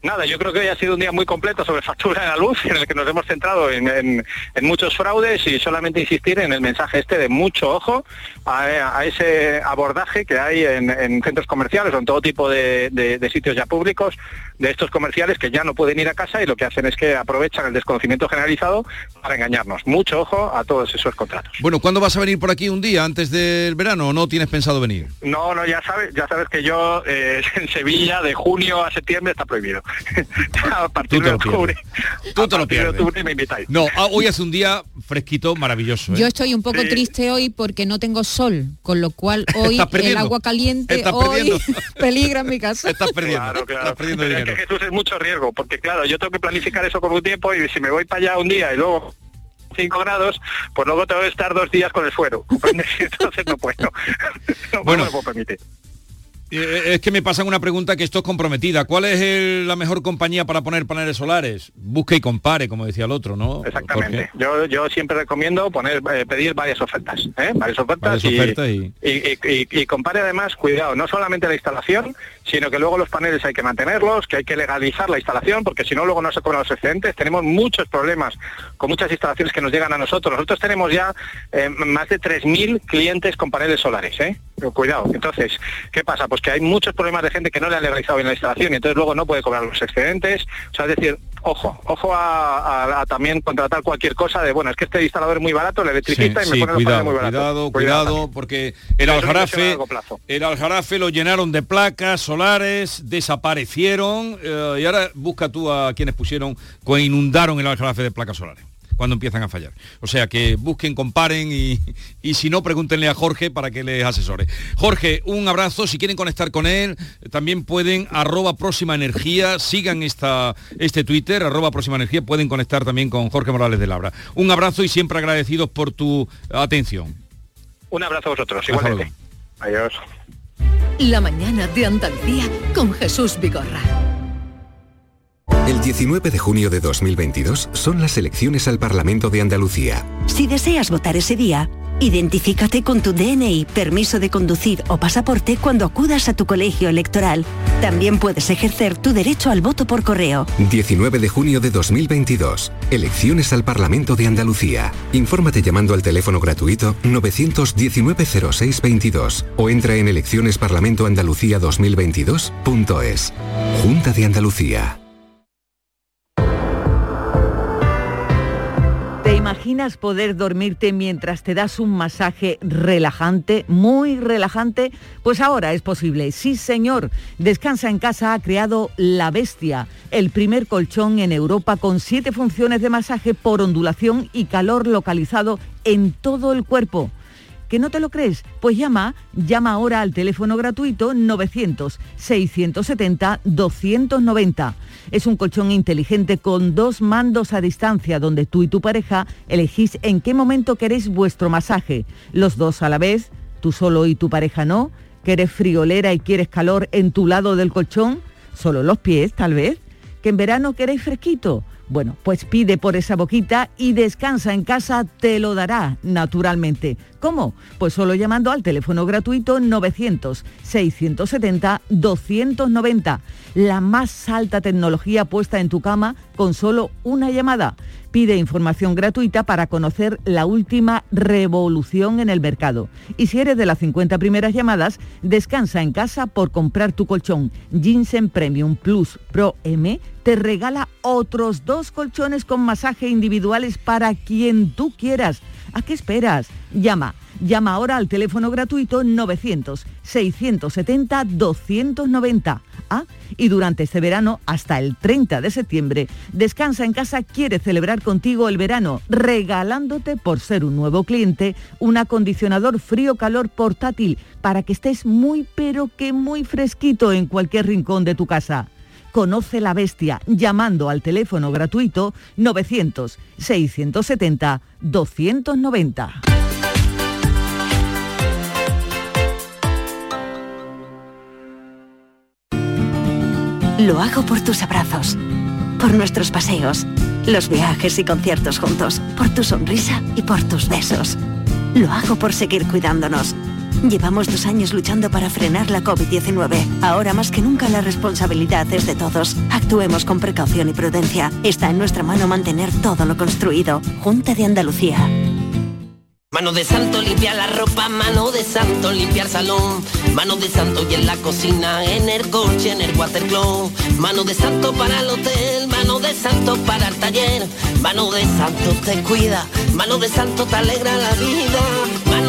Nada, yo creo que hoy ha sido un día muy completo sobre factura de la luz, en el que nos hemos centrado en, muchos fraudes y solamente insistir en el mensaje este de mucho ojo a, ese abordaje que hay en, en, centros comerciales o en todo tipo de, sitios ya públicos de estos comerciales que ya no pueden ir a casa y lo que hacen es que aprovechan el desconocimiento generalizado para engañarnos. Mucho ojo a todos esos contratos. Bueno, ¿cuándo vas a venir por aquí un día antes del verano o no tienes pensado venir? No, no, ya sabes, ya sabes que yo eh, en Sevilla de junio a septiembre está prohibido. a partir de octubre. Tú te lo pierdes. De octubre me invitáis. No, ah, hoy hace un día fresquito, maravilloso. ¿eh? Yo estoy un poco sí. triste hoy porque no tengo sol, con lo cual hoy el agua caliente hoy peligra en mi casa. Estás perdiendo. Claro, claro. Estás perdiendo Es que Jesús es mucho riesgo, porque claro, yo tengo que planificar eso con un tiempo y si me voy para allá un día y luego 5 grados, pues luego tengo que estar dos días con el suero. Entonces no puedo. No, bueno, no me puedo permitir. Eh, es que me pasan una pregunta que esto es comprometida. ¿Cuál es el, la mejor compañía para poner paneles solares? Busque y compare, como decía el otro, ¿no? Exactamente. Yo, yo siempre recomiendo poner eh, pedir varias ofertas, ¿eh? varias ofertas, varias ofertas y, y... Y, y, compare además, cuidado, no solamente la instalación, sino que luego los paneles hay que mantenerlos, que hay que legalizar la instalación, porque si no luego no se cobran los excedentes. Tenemos muchos problemas con muchas instalaciones que nos llegan a nosotros. Nosotros tenemos ya eh, más de 3.000 clientes con paneles solares, ¿eh? Cuidado. Entonces, ¿qué pasa? Pues que hay muchos problemas de gente que no le ha legalizado bien la instalación y entonces luego no puede cobrar los excedentes. O sea, es decir, ojo, ojo a, a, a también contratar cualquier cosa de, bueno, es que este instalador es muy barato, el electricista sí, y me sí, pone cuidado, muy cuidado, baratos. cuidado, cuidado, porque el aljarafe, el aljarafe lo llenaron de placas solares, desaparecieron eh, y ahora busca tú a quienes pusieron, inundaron el aljarafe de placas solares cuando empiezan a fallar. O sea, que busquen, comparen y, y, si no, pregúntenle a Jorge para que les asesore. Jorge, un abrazo. Si quieren conectar con él, también pueden, arroba próxima energía, sigan esta, este Twitter, arroba próxima energía, pueden conectar también con Jorge Morales de Labra. Un abrazo y siempre agradecidos por tu atención. Un abrazo a vosotros, igualmente. Adiós. La mañana de Andalucía con Jesús Vigorra. El 19 de junio de 2022 son las elecciones al Parlamento de Andalucía. Si deseas votar ese día, identifícate con tu DNI, permiso de conducir o pasaporte cuando acudas a tu colegio electoral. También puedes ejercer tu derecho al voto por correo. 19 de junio de 2022. Elecciones al Parlamento de Andalucía. Infórmate llamando al teléfono gratuito 919-0622 o entra en eleccionesparlamentoandalucía2022.es. Junta de Andalucía. Imaginas poder dormirte mientras te das un masaje relajante, muy relajante? Pues ahora es posible. Sí, señor. Descansa en casa ha creado La Bestia, el primer colchón en Europa con siete funciones de masaje por ondulación y calor localizado en todo el cuerpo. ¿Que no te lo crees? Pues llama, llama ahora al teléfono gratuito 900-670-290. Es un colchón inteligente con dos mandos a distancia donde tú y tu pareja elegís en qué momento queréis vuestro masaje. Los dos a la vez, tú solo y tu pareja no. ¿Que eres friolera y quieres calor en tu lado del colchón? Solo los pies, tal vez. ¿Que en verano queréis fresquito? Bueno, pues pide por esa boquita y descansa en casa, te lo dará naturalmente. ¿Cómo? Pues solo llamando al teléfono gratuito 900-670-290. La más alta tecnología puesta en tu cama con solo una llamada. Pide información gratuita para conocer la última revolución en el mercado. Y si eres de las 50 primeras llamadas, descansa en casa por comprar tu colchón. Ginseng Premium Plus Pro M te regala otros dos colchones con masaje individuales para quien tú quieras. ¿A qué esperas? Llama. Llama ahora al teléfono gratuito 900-670-290. Ah, y durante este verano, hasta el 30 de septiembre, Descansa en casa quiere celebrar contigo el verano, regalándote, por ser un nuevo cliente, un acondicionador frío-calor portátil para que estés muy pero que muy fresquito en cualquier rincón de tu casa. Conoce la bestia llamando al teléfono gratuito 900-670-290. Lo hago por tus abrazos, por nuestros paseos, los viajes y conciertos juntos, por tu sonrisa y por tus besos. Lo hago por seguir cuidándonos. Llevamos dos años luchando para frenar la COVID-19. Ahora más que nunca la responsabilidad es de todos. Actuemos con precaución y prudencia. Está en nuestra mano mantener todo lo construido. Junta de Andalucía. Mano de santo limpia la ropa, mano de santo limpiar salón, mano de santo y en la cocina, en el coche, en el watercloak, mano de santo para el hotel, mano de santo para el taller, mano de santo te cuida, mano de santo te alegra la vida,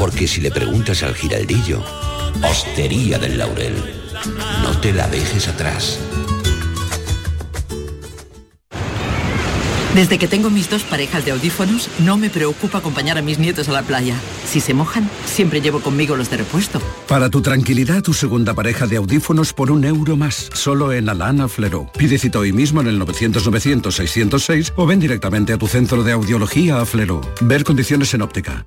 Porque si le preguntas al giraldillo, Hostería del Laurel, no te la dejes atrás. Desde que tengo mis dos parejas de audífonos, no me preocupa acompañar a mis nietos a la playa. Si se mojan, siempre llevo conmigo los de repuesto. Para tu tranquilidad, tu segunda pareja de audífonos por un euro más, solo en Alana Flero. Pide cita hoy mismo en el 900-900-606 o ven directamente a tu centro de audiología a Flero. Ver condiciones en óptica.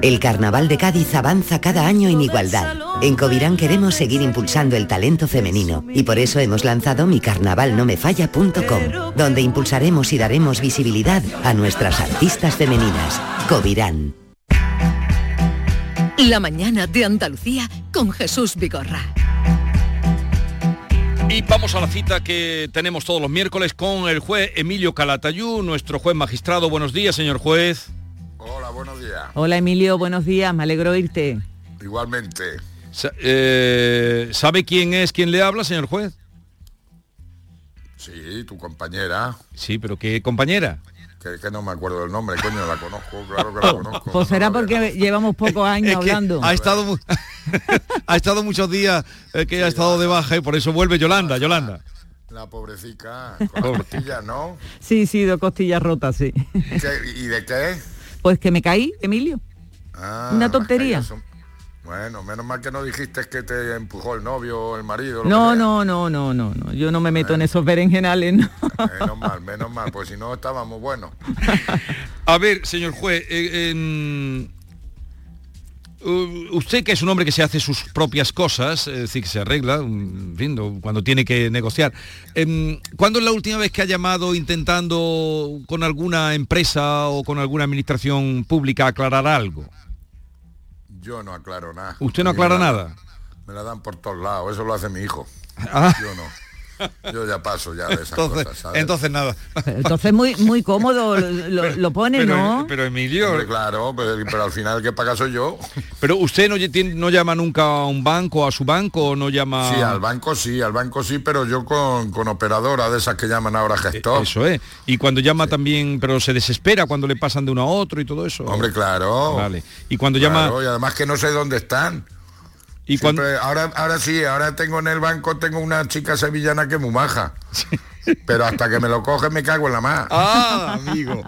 El Carnaval de Cádiz avanza cada año en igualdad. En Covirán queremos seguir impulsando el talento femenino y por eso hemos lanzado micarnavalnomefalla.com, donde impulsaremos y daremos visibilidad a nuestras artistas femeninas. Covirán. La mañana de Andalucía con Jesús Vigorra. Y vamos a la cita que tenemos todos los miércoles con el juez Emilio Calatayú, nuestro juez magistrado. Buenos días, señor juez. Hola, buenos días. Hola Emilio, buenos días, me alegro oírte. Igualmente. Sa- eh, ¿Sabe quién es quien le habla, señor juez? Sí, tu compañera. Sí, pero ¿qué compañera? Que, que no me acuerdo del nombre, coño, la conozco, claro que la conozco. Pues será porque llevamos pocos años Es que hablando. ha estado ha estado muchos días eh, que ha estado de baja y por eso vuelve Yolanda, Yolanda. La pobrecita, con la costilla, ¿no? Sí, sí, dos costillas rotas, sí. ¿Qué- ¿Y de qué? Pues que me caí, Emilio. Ah, Una tontería. Bueno, menos mal que no dijiste que te empujó el novio o el marido. No, no, no, no, no, no. Yo no me meto en esos berenjenales, no. Menos mal, menos mal, pues si no estábamos buenos. A ver, señor juez, eh, usted que es un hombre que se hace sus propias cosas, es decir, que se arregla, en fin, no- cuando tiene que negociar. em, ¿Cuándo es la última vez que ha llamado intentando con alguna empresa o con alguna administración pública aclarar algo? Yo no aclaro nada. ¿Usted no aclara me nada? Me la dan por todos lados, eso lo hace mi hijo. Ah. Yo no. Yo ya paso ya de esas Entonces, cosas, ¿sabes? entonces nada. Entonces muy muy cómodo lo, pone, pero, ¿no? pero Emilio, Hombre, claro, pero, pero al final el que paga soy yo. pero usted no, no llama nunca a un banco, a su banco, o no llama... Sí, al banco sí, al banco sí, pero yo con, con operadora de esas que llaman ahora gestor. Eh, Eso es. Y cuando llama también, pero se desespera cuando le pasan de uno a otro y todo eso. Hombre, claro. Vale. Y cuando Claro, llama... y además que no sé dónde están. Y cuando... Ahora, ahora sí, ahora tengo en el banco, tengo una chica sevillana que es muy maja. Pero hasta que me lo coge me cago en la mar. Ah, amigo.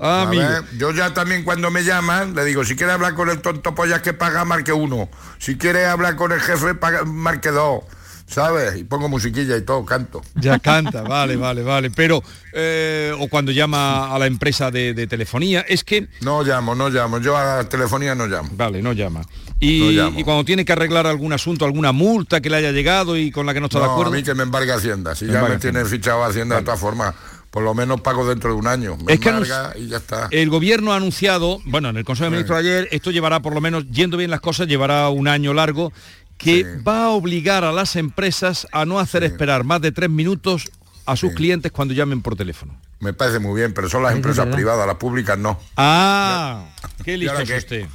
Ah, amigo. ver, yo ya también cuando me llaman, le digo, si quiere hablar con el tonto pollas que paga, marque uno. Si quiere hablar con el jefe, paga, marque dos. ¿Sabes? Y pongo musiquilla y todo, canto. Ya canta, vale, vale, vale. Pero, eh, o cuando llama a la empresa de, de telefonía, es que... No llamo, no llamo. Yo a la telefonía no llamo. Vale, no llama. Y, No llamo. y cuando tiene que arreglar algún asunto, alguna multa que le haya llegado y con la que no está de No, a acuerdo... mí que me embargue Hacienda. Si Me ya me tiene Hacienda. fichado Hacienda de todas formas, por lo menos pago dentro de un año. Me Es que embarga y ya está. El gobierno ha anunciado, bueno, en el Consejo de Ministros ayer, esto llevará por lo menos, yendo bien las cosas, llevará un año largo, que va a obligar a las empresas a no hacer esperar más de tres minutos a sus clientes cuando llamen por teléfono. Me parece muy bien, pero son las Es empresas verdad. privadas, las públicas no. Ah, qué ¿Y listo qué? usted.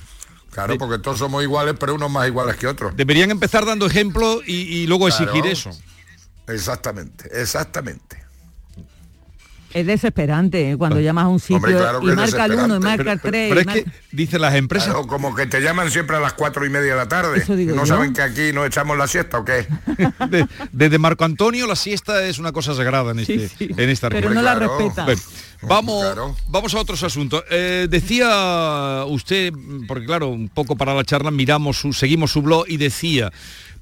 Claro, porque todos somos iguales, pero unos más iguales que otros. Deberían empezar dando ejemplo y, y luego Claro. exigir eso. Exactamente, exactamente. Es desesperante ¿eh? cuando llamas a un sitio Hombre, claro que y marca el uno y marca el Pero- tres. pero y es marca- que- Dice las empresas. Claro, como que te llaman siempre a las cuatro y media de la tarde. Eso digo ¿No yo. saben que aquí nos echamos la siesta o qué? De- desde Marco Antonio la siesta es una cosa sagrada en, este, en esta Pero región. no la respeta. Bueno, vamos, vamos a otros asuntos. Eh, decía usted, porque claro, un poco para la charla miramos su, seguimos su blog y decía,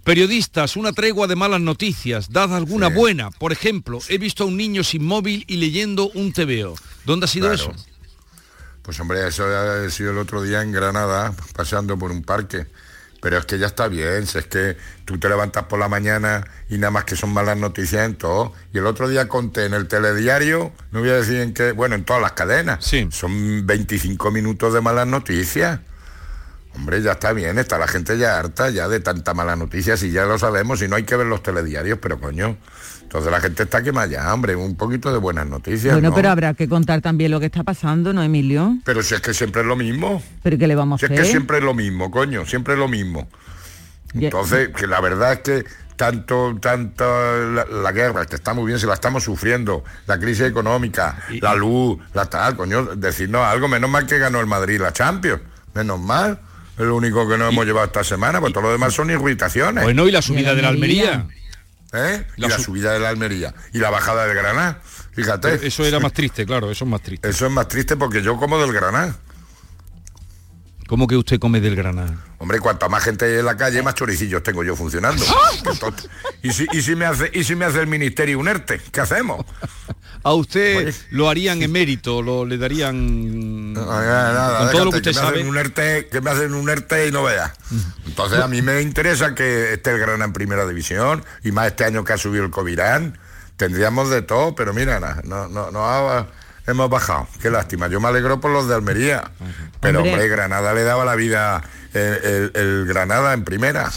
periodistas, una tregua de malas noticias, dad alguna buena. Por ejemplo, he visto a un niño sin móvil y leyendo un TVO. ¿Dónde ha sido Claro. eso? Pues hombre, eso ha sido el otro día en Granada, paseando por un parque. Pero es que ya está bien, si es que tú te levantas por la mañana y nada más que son malas noticias en todo. Y el otro día conté en el telediario, no voy a decir en qué, bueno, en todas las cadenas. Son 25 minutos de malas noticias. Hombre, ya está bien, está la gente ya harta ya de tanta mala noticia, si ya lo sabemos, y no hay que ver los telediarios, pero coño. Entonces la gente está quemada ya, hombre, un poquito de buenas noticias. Bueno, ¿no? pero habrá que contar también lo que está pasando, ¿no, Emilio? Pero si es que siempre es lo mismo. Pero ¿qué le vamos Si a es hacer? que siempre es lo mismo, coño, siempre es lo mismo. Ya- Entonces, que la verdad es que tanto, tanto la, la guerra, que está muy bien, si la estamos sufriendo, la crisis económica, la luz, la tal, coño, decirnos algo, menos mal que ganó el Madrid la Champions, menos mal. Es lo único que no hemos llevado esta semana, pues todo lo demás son irritaciones. Bueno, y la subida de la Almería. ¿Eh? y la subida de la Almería. Y la bajada del Granada. Fíjate. Eso era más triste, claro, eso es más triste. Eso es más triste porque yo como del Granada. ¿Cómo que usted come del Granada? Hombre, cuanta más gente hay en la calle, más choricillos tengo yo funcionando. Entonces, ¿y, si, y, si me hace, ¿Y si me hace el ministerio un ERTE? ¿Qué hacemos? A usted lo harían emérito, lo le darían No, nada, nada, con todo lo que usted me sabe. hacen un ERTE, que me hacen un ERTE y no veas. Entonces a mí me interesa que esté el Granada en primera división y más este año que ha subido el Covirán. Tendríamos de todo, pero mira, no, no, no ha- hemos bajado. Qué lástima. Yo me alegro por los de Almería. Pero Hombre. hombre, Granada le daba la vida el, Granada en primera.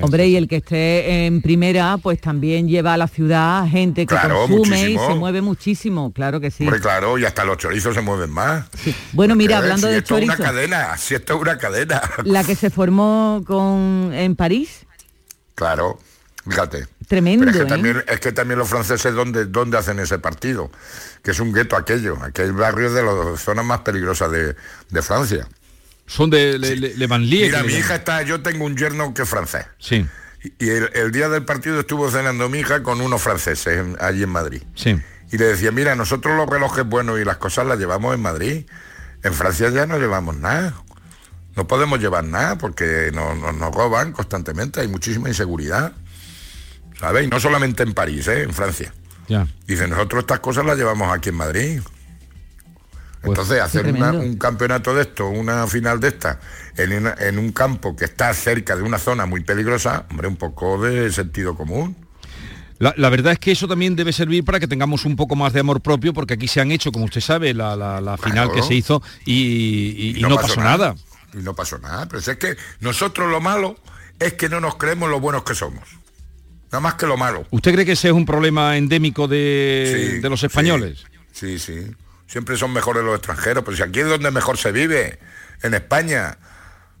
Hombre, y el que esté en primera, pues también lleva a la ciudad gente que Claro, consume y se mueve muchísimo, claro que sí. Hombre, claro, y hasta los chorizos se mueven más. Bueno, mira, Porque, hablando si de esto es una cadena, si esto es una cadena. la que se formó con en París, Claro, fíjate. tremendo, Pero es que, ¿eh? también, es que también los franceses, ¿dónde, ¿dónde hacen ese partido? Que es un gueto aquello. Aquel barrio es de las zonas más peligrosas de, de Francia. Son de Le, Le- Le Mira, mi hija está, yo tengo un yerno que es francés. Sí, Y el, el día del partido estuvo cenando mi hija con unos franceses allí en Madrid. sí. Y le decía, mira, nosotros los relojes buenos y las cosas las llevamos en Madrid. En Francia ya no llevamos nada. No podemos llevar nada porque nos, nos- nos roban constantemente, hay muchísima inseguridad. ¿Sabes? Y no solamente en París, ¿eh? en Francia. Ya. Dice, nosotros estas cosas las llevamos aquí en Madrid. Entonces, hacer una- un campeonato de esto, una final de esta, en, una- en un campo que está cerca de una zona muy peligrosa, hombre, un poco de sentido común. La, la verdad es que eso también debe servir para que tengamos un poco más de amor propio, porque aquí se han hecho, como usted sabe, la, la- la final que se hizo y, y- y no, pasó nada. Y no pasó nada. Pero si es que nosotros lo malo es que no nos creemos lo buenos que somos. Nada más que lo malo. ¿Usted cree que ese es un problema endémico de, Sí, de los españoles? Sí, sí. Siempre son mejores los extranjeros, pero si aquí es donde mejor se vive, en España.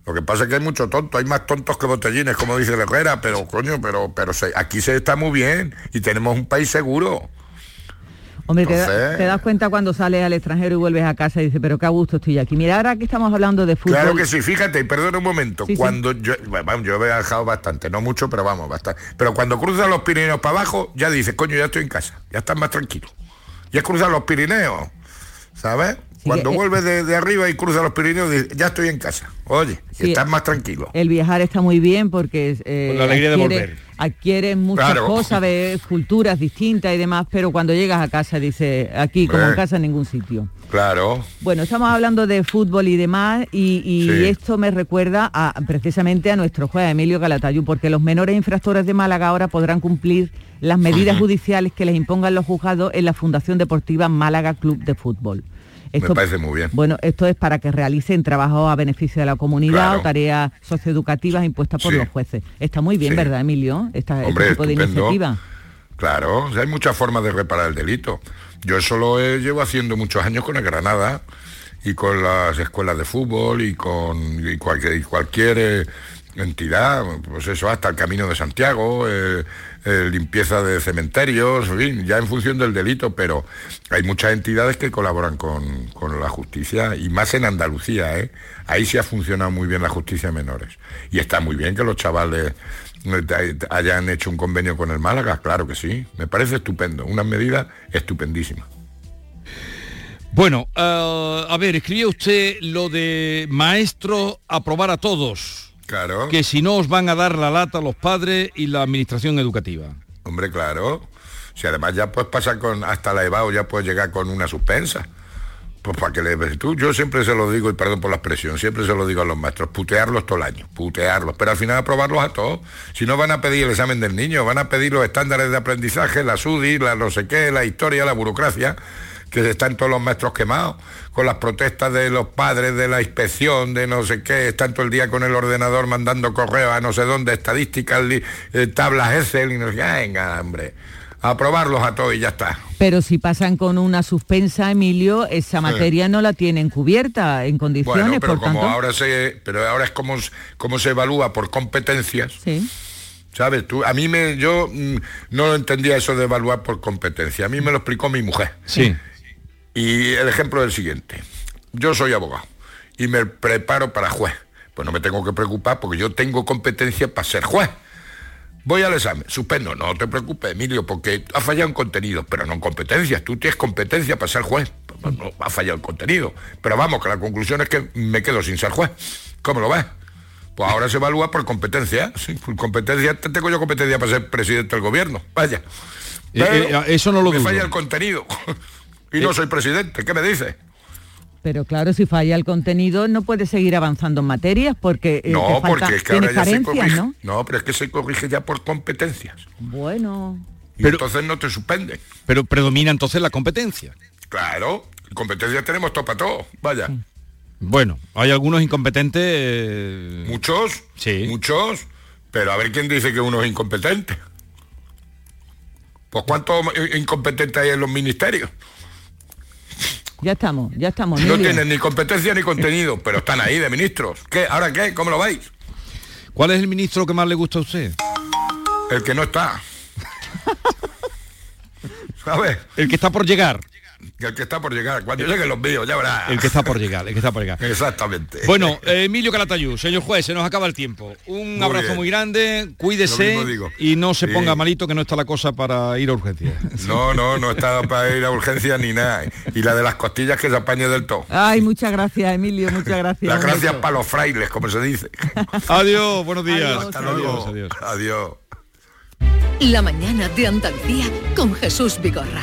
Lo que pasa es que hay mucho tonto, hay más tontos que botellines, como dice la Herrera, pero coño, pero, pero se- aquí se está muy bien y tenemos un país seguro. Hombre, te, da- Entonces- te das cuenta cuando sales al extranjero y vuelves a casa y dices, pero qué a gusto estoy aquí. Mira, ahora que estamos hablando de fútbol. Claro que sí, fíjate, y perdona un momento, Sí, sí. cuando yo, bueno, yo he viajado bastante, no mucho, pero vamos, bastante. Pero cuando cruzas los Pirineos para abajo, ya dices, coño, ya estoy en casa, ya estás más tranquilo. Ya has cruzado los Pirineos, ¿sabes? Cuando eh, vuelves de, de arriba y cruzas los Pirineos, dices, ya estoy en casa. Oye, Sí, estás más tranquilo. El viajar está muy bien porque eh, Con la alegría de adquiere- volver. adquieres muchas Claro. cosas, ves culturas distintas y demás, pero cuando llegas a casa dices, aquí como en casa en ningún sitio. Claro. Bueno, estamos hablando de fútbol y demás y, y Sí. esto me recuerda a, precisamente a nuestro juez Emilio Calatayud, porque los menores infractores de Málaga ahora podrán cumplir las medidas judiciales que les impongan los juzgados en la Fundación Deportiva Málaga Club de Fútbol. Me parece muy bien. Bueno, esto es para que realicen trabajos a beneficio de la comunidad Claro. o tareas socioeducativas impuestas por Sí. los jueces. Está muy bien, Sí. ¿verdad, Emilio? Esta, este Hombre, tipo de estupendo. iniciativa. Claro, o sea, hay muchas formas de reparar el delito. Yo eso lo he- llevo haciendo muchos años con el Granada y con las escuelas de fútbol y con y cualquier, y cualquier eh, entidad, pues eso, hasta el Camino de Santiago, eh, eh, limpieza de cementerios, en fin, ya en función del delito, pero hay muchas entidades que colaboran con, con la justicia y más en Andalucía, ¿eh? ahí sí ha funcionado muy bien la justicia menores. Y está muy bien que los chavales eh, hayan hecho un convenio con el Málaga, claro que sí, me parece estupendo, una medida estupendísima. Bueno, eh, a ver, escribía usted lo de maestro aprobar a todos. Claro. Que si no os van a dar la lata los padres y la administración educativa. Hombre, claro. Si además ya puedes pasar con hasta la EVAO, ya puedes llegar con una suspensa. Pues para que le tú, yo siempre se lo digo, y perdón por la expresión, siempre se lo digo a los maestros, putearlos todo el año, putearlos, pero al final aprobarlos a todos. Si no van a pedir el examen del niño, van a pedir los estándares de aprendizaje, la SUDI, la no sé qué, la historia, la burocracia, que están todos los maestros quemados, con las protestas de los padres, de la inspección, de no sé qué, están todo el día con el ordenador mandando correos a no sé dónde, estadísticas, eh, tablas Excel, y no sé venga, hombre, aprobarlos a todos y ya está. Pero si pasan con una suspensa, Emilio, esa materia no la tienen cubierta en condiciones, Bueno, pero por como tanto... ahora se, pero ahora es como, como se evalúa por competencias. Sí. ¿Sabes? Tú, a mí me, yo mm, no entendía eso de evaluar por competencia. A mí me lo explicó mi mujer. Sí. Y el ejemplo es el siguiente. Yo soy abogado y me preparo para juez. Pues no me tengo que preocupar porque yo tengo competencia para ser juez. Voy al examen, suspendo, no te preocupes, Emilio, porque ha fallado en contenido, pero no en competencias. Tú tienes competencia para ser juez, pues no ha fallado el contenido. Pero vamos, que la conclusión es que me quedo sin ser juez. ¿Cómo lo ves? Pues ahora se evalúa por competencia. Sí, por competencia, tengo yo competencia para ser presidente del gobierno. Vaya. Eh, eh, eso no lo me dudo. falla el contenido. y no soy presidente. ¿Qué me dices? Pero claro, si falla el contenido no puede seguir avanzando en materias porque eh, No, falta- porque es que ahora ya se carencias, corrige. ¿no? ¿no? pero es que se corrige ya por competencias. Bueno. Y entonces no te suspenden. Pero predomina entonces la competencia. Claro, competencias tenemos todo para todo. Vaya. Bueno, hay algunos incompetentes. eh, Muchos, Sí. muchos, pero a ver quién dice que uno es incompetente. Pues cuántos incompetentes hay en los ministerios. Ya estamos, ya estamos. No Emilio. tienen ni competencia ni contenido, pero están ahí de ministros. ¿Qué? ¿Ahora qué? ¿Cómo lo veis? ¿Cuál es el ministro que más le gusta a usted? El que no está. ¿Sabes? El que está por llegar. El que está por llegar. Cuando lleguen los míos, ya verás. El que está por llegar, el que está por llegar. Exactamente. Bueno, eh, Emilio Calatayú, señor juez, se nos acaba el tiempo. Un Muy abrazo bien. muy grande, cuídese y no se Sí. ponga malito que no está la cosa para ir a urgencia. No, no, no está para ir a urgencia ni nada. Y la de las costillas que se apañe del todo. Ay, muchas gracias, Emilio, muchas gracias. Las gracias para los frailes, como se dice. Adiós, buenos días. Hasta luego. Adiós. La mañana de Andalucía con Jesús Vigorra.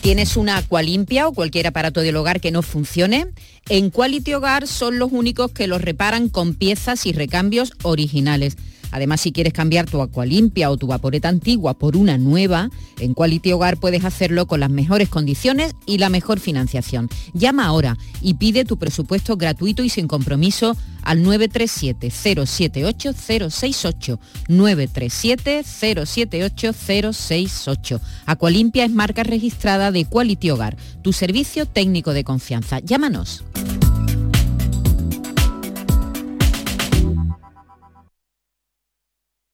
¿Tienes una agua limpia o cualquier aparato del hogar que no funcione? En Quality Hogar son los únicos que los reparan con piezas y recambios originales. Además, si quieres cambiar tu agua limpia o tu vaporeta antigua por una nueva, en Quality Hogar puedes hacerlo con las mejores condiciones y la mejor financiación. Llama ahora y pide tu presupuesto gratuito y sin compromiso al 937-078-068. 937-078-068. Aqualimpia es marca registrada de Quality Hogar, tu servicio técnico de confianza. Llámanos.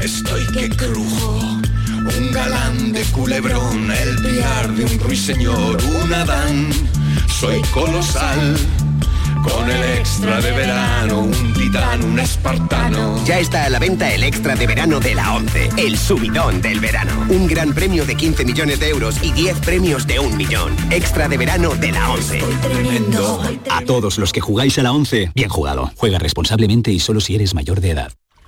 estoy que crujo. Un galán de culebrón, el piar de un ruiseñor, un Adán. Soy colosal, con el extra de verano, un titán, un espartano. Ya está a la venta el extra de verano de la 11, el subidón del verano. Un gran premio de 15 millones de euros y 10 premios de un millón. Extra de verano de la 11. A todos los que jugáis a la 11, bien jugado. Juega responsablemente y solo si eres mayor de edad.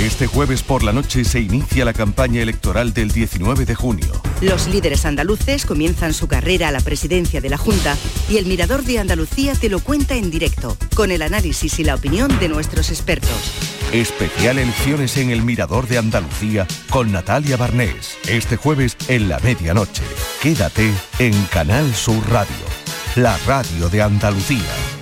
Este jueves por la noche se inicia la campaña electoral del 19 de junio. Los líderes andaluces comienzan su carrera a la presidencia de la Junta y el Mirador de Andalucía te lo cuenta en directo, con el análisis y la opinión de nuestros expertos. Especial elecciones en el Mirador de Andalucía con Natalia Barnés. Este jueves en la medianoche. Quédate en Canal Sur Radio, la radio de Andalucía.